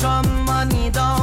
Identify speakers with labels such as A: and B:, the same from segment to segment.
A: 什么你都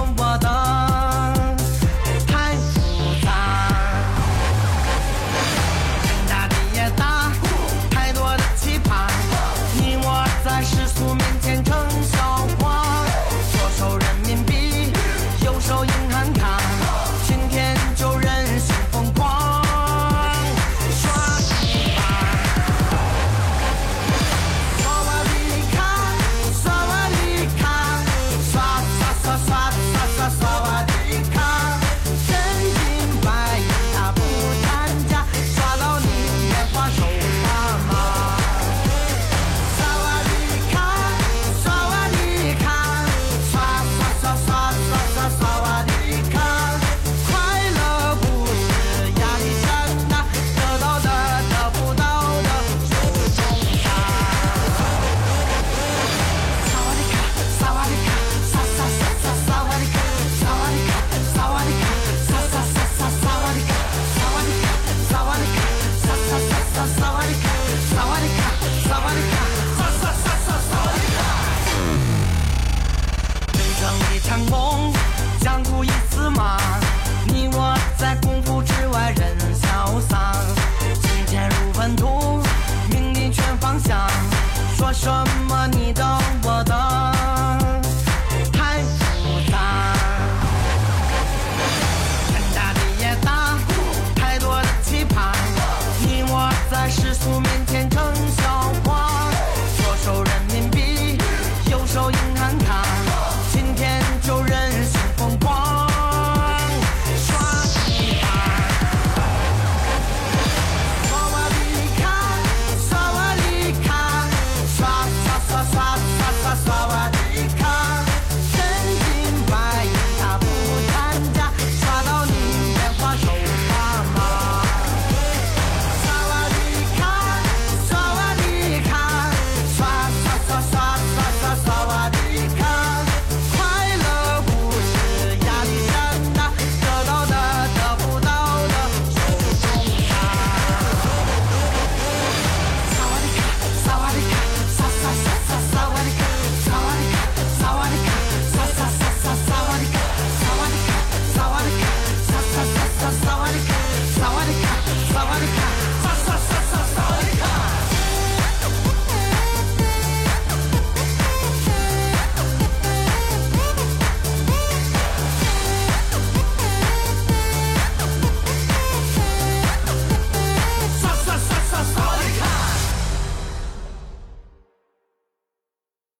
A: 成，江湖一司马，你我在功夫之外任潇洒，金钱如粪土，名利全方向，说什么？